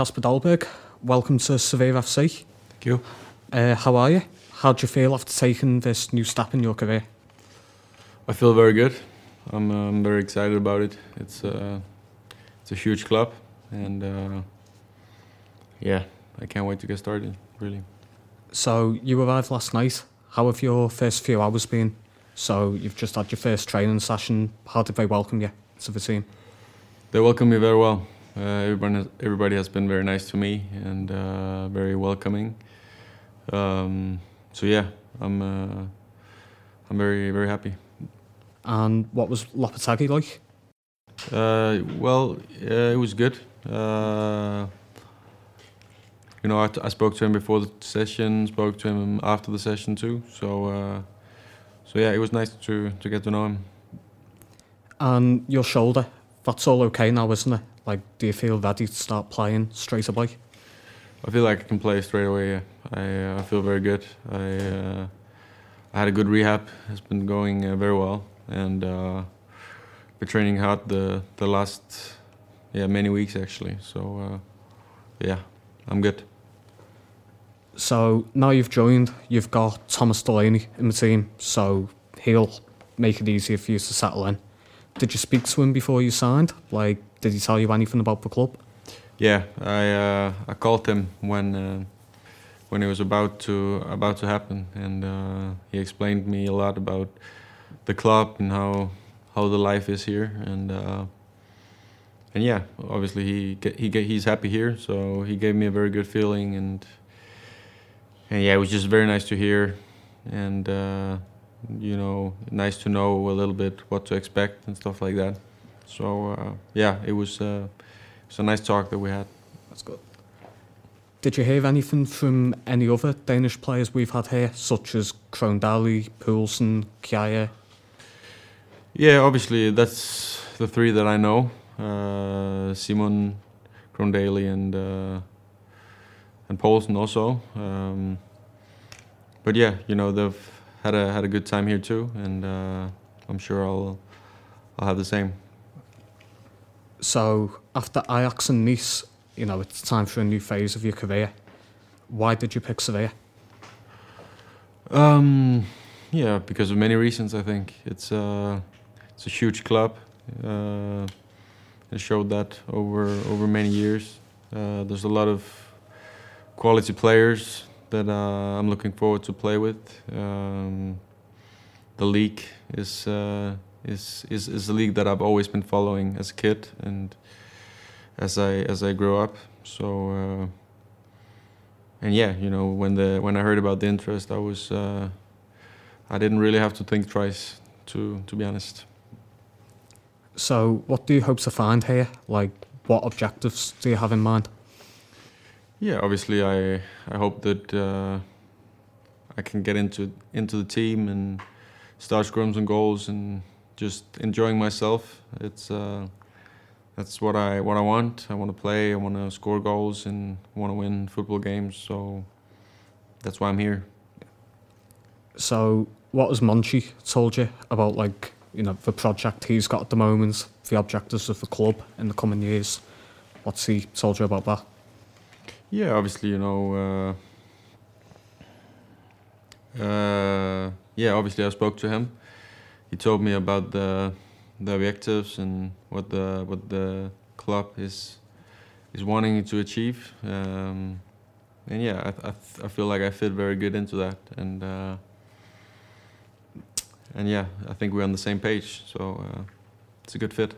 Kasper Dolberg. Welcome to Sevilla FC. Thank you. Uh, how are you? How do you feel after taking this new step in your career? I feel very good. I'm, I'm very excited about it. It's uh, it's a huge club, and uh, yeah, I can't wait to get started. Really. So you arrived last night. How have your first few hours been? So you've just had your first training session. How did they welcome you to the team? They welcomed me very well. Uh, everybody, has, everybody has been very nice to me and uh, very welcoming. Um, so yeah, I'm uh, I'm very very happy. And what was Lopetegui like? Uh, well, uh, it was good. Uh, you know, I, t- I spoke to him before the session, spoke to him after the session too. So, uh, so yeah, it was nice to to get to know him. And your shoulder, that's all okay now, isn't it? Like, do you feel ready to start playing straight away? I feel like I can play straight away. Yeah. I uh, I feel very good. I uh, I had a good rehab. It's been going uh, very well, and uh, been training hard the the last yeah many weeks actually. So uh, yeah, I'm good. So now you've joined, you've got Thomas Delaney in the team, so he'll make it easier for you to settle in. Did you speak to him before you signed? Like, did he tell you anything about the club? Yeah, I uh, I called him when uh, when it was about to about to happen, and uh, he explained me a lot about the club and how how the life is here, and uh, and yeah, obviously he he he's happy here, so he gave me a very good feeling, and and yeah, it was just very nice to hear, and uh, you know, nice to know a little bit what to expect and stuff like that. So uh, yeah, it was. Uh, it's a nice talk that we had. That's good. Did you hear anything from any other Danish players we've had here, such as Krohn-Dehli, Poulsen, Kjaer? Yeah, obviously that's the three that I know: uh, Simon, Krohn-Dehli, and uh, and Poulsen also. Um, but yeah, you know they've had a had a good time here too, and uh, I'm sure I'll I'll have the same. So after Ajax and Nice, you know, it's time for a new phase of your career. Why did you pick Sevilla? Um, yeah, because of many reasons. I think it's uh, it's a huge club. Uh, it showed that over over many years. Uh, there's a lot of quality players that uh, I'm looking forward to play with. Um, the league is, uh, is is is a league that I've always been following as a kid and as I as I grow up. So uh, and yeah, you know, when the when I heard about the interest, I was uh, I didn't really have to think twice, to to be honest. So, what do you hope to find here? Like, what objectives do you have in mind? Yeah, obviously, I I hope that uh, I can get into into the team and start scrums and goals and just enjoying myself. It's uh, that's what I what I want. I want to play. I want to score goals and want to win football games. So that's why I'm here. So, what has Monchi told you about, like, you know, the project he's got at the moment, the objectives of the club in the coming years? What's he told you about that? Yeah, obviously, you know. Uh, uh, yeah, obviously, I spoke to him. He told me about the the objectives and what the what the club is is wanting to achieve. Um, and yeah, I, I, I feel like I fit very good into that, and uh, and yeah, I think we're on the same page. So uh, it's a good fit.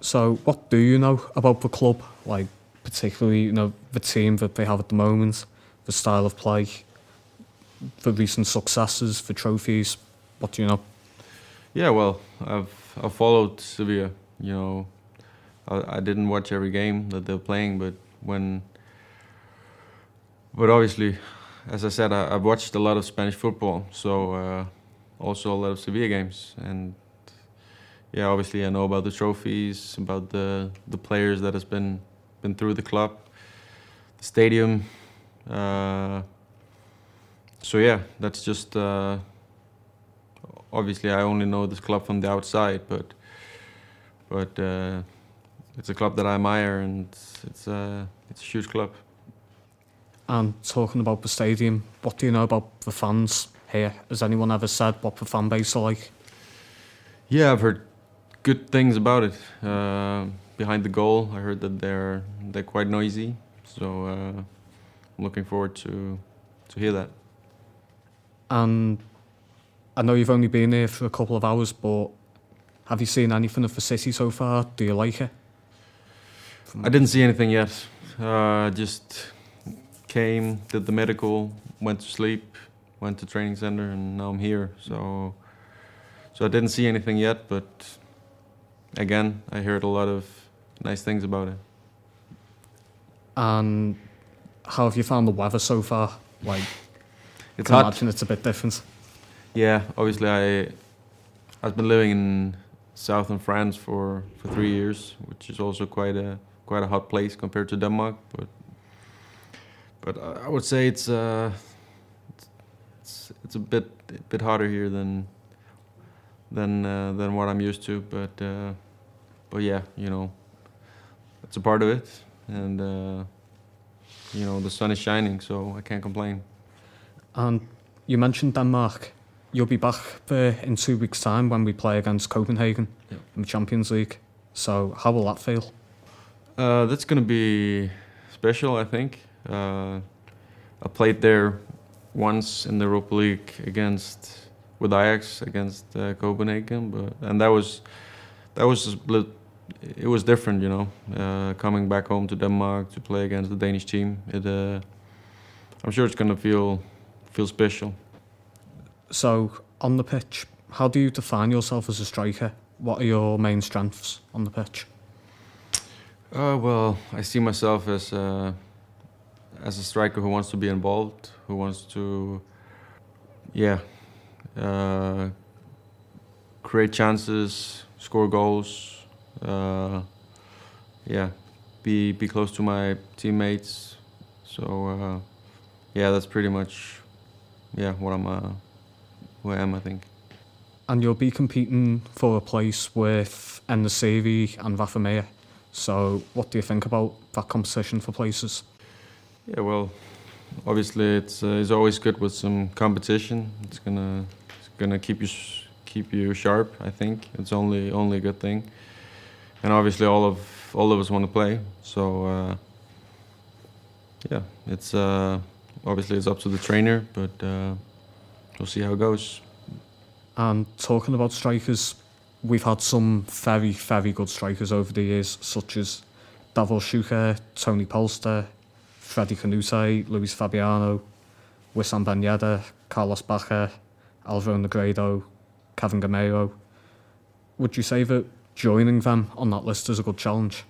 So, what do you know about the club? Like, particularly, you know, the team that they have at the moment, the style of play, the recent successes, the trophies. What do you know? Yeah, well, I've I've followed Sevilla. You know, I, I didn't watch every game that they're playing, but when, but obviously, as I said, I, I've watched a lot of Spanish football, so uh, also a lot of Sevilla games, and yeah, obviously I know about the trophies, about the the players that has been been through the club, the stadium. Uh, so yeah, that's just. Uh, obviously I only know this club from the outside, but but uh, it's a club that I admire, and it's a it's a huge club. And talking about the stadium, what do you know about the fans here? Has anyone ever said what the fan base are like? Yeah, I've heard good things about it. Uh, behind the goal, I heard that they're they're quite noisy, so uh, I'm looking forward to to hear that. And I know you've only been here for a couple of hours, but have you seen anything of the city so far? Do you like it? I didn't see anything yet. Uh, just came, did the medical, went to sleep, went to training center, and now I'm here. So, so I didn't see anything yet, but again, I heard a lot of nice things about it. And how have you found the weather so far? Like, It's hot. imagine it's a bit different. Yeah, obviously I I've been living in southern France for, for three years, which is also quite a quite a hot place compared to Denmark. But but I I would say it's uh it's, it's a bit a bit hotter here than than uh, than what I'm used to. But uh, but yeah, you know, it's a part of it, and uh, you know the sun is shining, so I can't complain. And you mentioned Denmark. You'll be back there in two weeks' time when we play against Copenhagen in the Champions League. So how will that feel? Uh, that's gonna be special, I think. Uh, I played there once in the Europa League against with Ajax against uh, Copenhagen, but and that was that was a it was different, you know. Uh, coming back home to Denmark to play against the Danish team, it uh, I'm sure it's gonna feel feel special. So on the pitch, how do you define yourself as a striker? What are your main strengths on the pitch? Uh, well, I see myself as a, as a striker who wants to be involved, who wants to, yeah, uh, create chances, score goals, uh, yeah, be be close to my teammates. So uh, yeah, that's pretty much yeah what I'm uh, who I am. I think. And you'll be competing for a place with En-Nesyri and Rafa Mir. So what do you think about that competition for places? Yeah, well, obviously it's uh, it's always good with some competition. It's gonna it's gonna keep you keep you sharp. I think it's only only a good thing. And obviously all of all of us want to play. So uh, yeah, it's uh, obviously it's up to the trainer, but uh, we'll see how it goes. And talking about strikers, we've had some very, very good strikers over the years, such as Davor Suker, Toni Polster, Freddy Kanouté, Luis Fabiano, Wissam Ben Yedder, Carlos Bacca, Alvaro Negredo, Kevin Gameiro. Would you say that joining them on that list is a good challenge?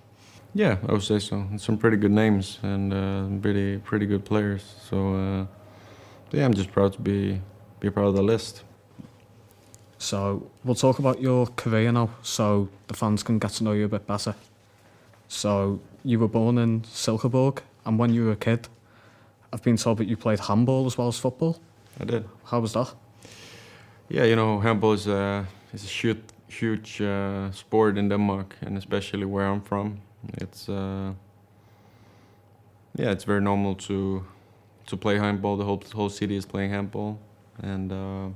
Yeah, I would say so. Some pretty good names and uh, pretty pretty good players. So uh, yeah, I'm just proud to be be part of the list. So we'll talk about your career now, so the fans can get to know you a bit better. So you were born in Silkeborg, and when you were a kid, I've been told that you played handball as well as football. I did. How was that? Yeah, you know, handball is a is a huge huge uh, sport in Denmark, and especially where I'm from. It's uh, yeah, it's very normal to to play handball. The whole whole city is playing handball, and uh,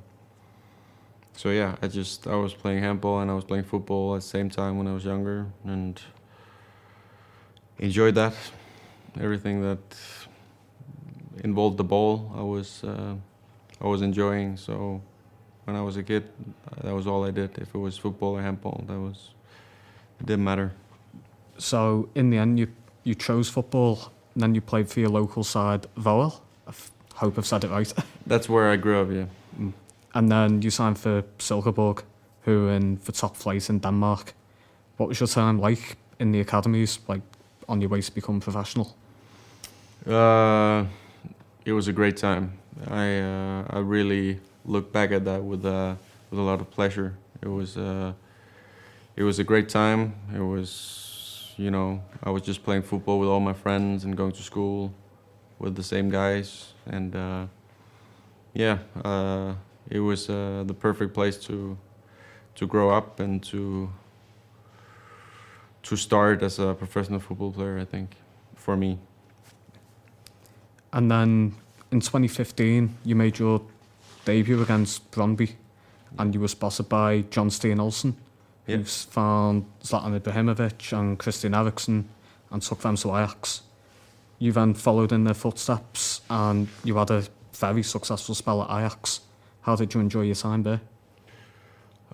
so yeah, I just I was playing handball and I was playing football at the same time when I was younger, and enjoyed that. Everything that involved the ball, I was uh, I was enjoying. So when I was a kid, that was all I did. If it was football or handball, that was it didn't matter. So in the end, you you chose football, and then you played for your local side, Voel. I f- hope I've said it right. That's where I grew up. Yeah. and then you signed for Silkeborg, who are in the top flight in Denmark. What was your time like in the academies, like on your way to become professional? Uh, it was a great time. I uh, I really look back at that with uh, with a lot of pleasure. It was uh, it was a great time. It was you know I was just playing football with all my friends and going to school with the same guys and uh, yeah uh, it was uh, the perfect place to to grow up and to to start as a professional football player. I think for me. And then in 2015, you made your debut against Brøndby, and you were spotted by John Steen Olsen, Yeah. who's found Zlatan Ibrahimovic and Christian Eriksen and took them to Ajax. You then followed in their footsteps, and you had a very successful spell at Ajax. How did you enjoy your time there?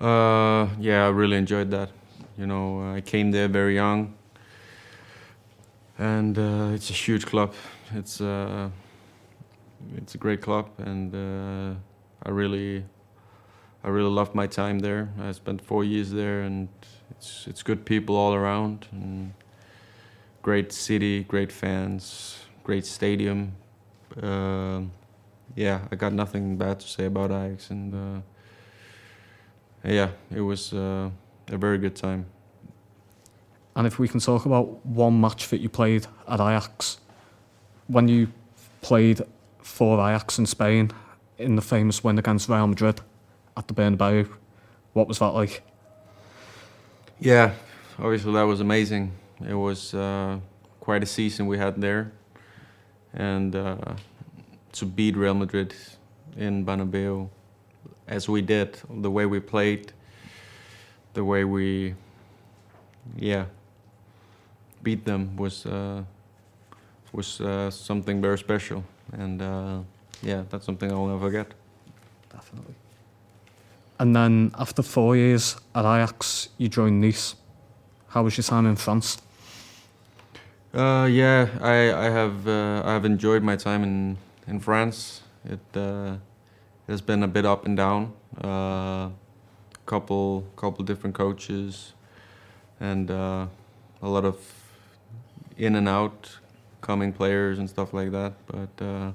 Uh, yeah, I really enjoyed that. You know, I came there very young, and uh, it's a huge club. It's uh, it's a great club, and uh, I really, I really loved my time there. I spent four years there, and it's it's good people all around, and great city, great fans, great stadium. Uh, yeah, I got nothing bad to say about Ajax, and. Uh, yeah, it was uh, a very good time. And if we can talk about one match that you played at Ajax, when you played for Ajax in Spain in the famous win against Real Madrid at the Bernabeu, what was that like? Yeah, obviously that was amazing. It was uh, quite a season we had there, and uh, to beat Real Madrid in Bernabeu, as we did, the way we played, the way we, yeah, beat them was uh, was uh, something very special, and uh, yeah, that's something I'll never forget. Definitely. And then after four years at Ajax, you joined Nice. How was your time in France? Uh, yeah, I I have uh, I have enjoyed my time in in France. It uh, it has been a bit up and down. Uh, couple couple different coaches, and uh, a lot of in and out coming players and stuff like that. But uh,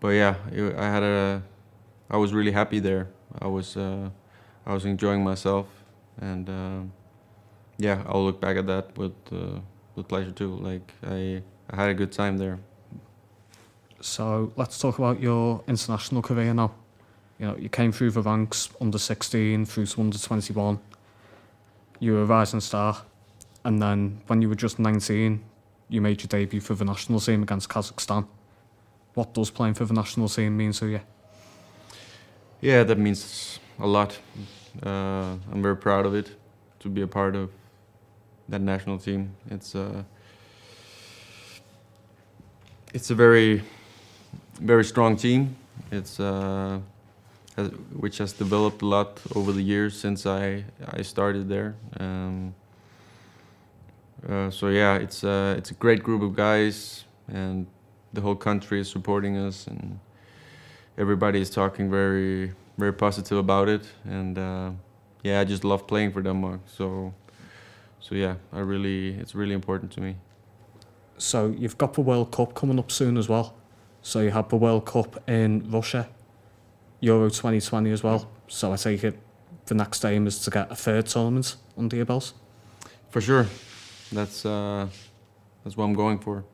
but yeah, it, I had a I was really happy there. I was uh, I was enjoying myself, and uh, yeah, I'll look back at that with uh, with pleasure too. Like I I had a good time there. So let's talk about your international career now. You know, you came through the ranks under 16 through to under 21. You were a rising star. And then when you were just 19, you made your debut for the national team against Kazakhstan. What does playing for the national team mean to you? Yeah, that means a lot. Uh, I'm very proud of it to be a part of that national team. It's uh, it's a very very strong team. It's uh, which has developed a lot over the years since I I started there. Um, uh, so yeah, it's uh, it's a great group of guys, and the whole country is supporting us, and everybody is talking very very positive about it. And uh, yeah, I just love playing for Denmark. So so yeah, I really it's really important to me. So you've got the World Cup coming up soon as well. So you have the World Cup in Russia, Euro 2020 as well. So I take it the next aim is to get a third tournament under your belt. For sure, that's uh, that's what I'm going for.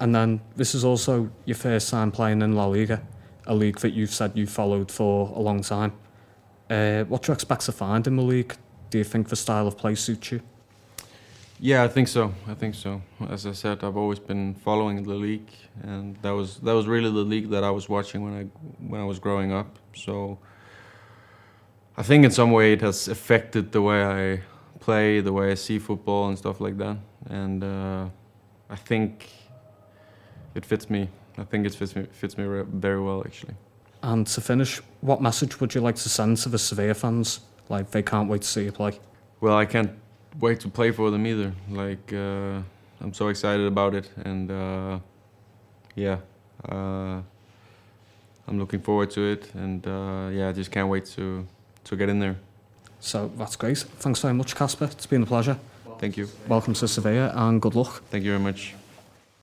And then this is also your first time playing in La Liga, a league that you've said you followed for a long time. Uh, what do you expect to find in the league? Do you think the style of play suits you? Yeah, I think so. I think so. As I said, I've always been following the league, and that was that was really the league that I was watching when I when I was growing up. So I think in some way it has affected the way I play, the way I see football and stuff like that. And uh, I think it fits me. I think it fits me fits me re- very well actually. And to finish, what message would you like to send to the Sevilla fans? Like they can't wait to see you play. Well, I can't wait to play for them either. Like uh, I'm so excited about it, and uh, yeah, uh, I'm looking forward to it, and uh, yeah, I just can't wait to to get in there. So that's great. Thanks very much, Kasper. It's been a pleasure. Thank you. Welcome to Sevilla and good luck. Thank you very much.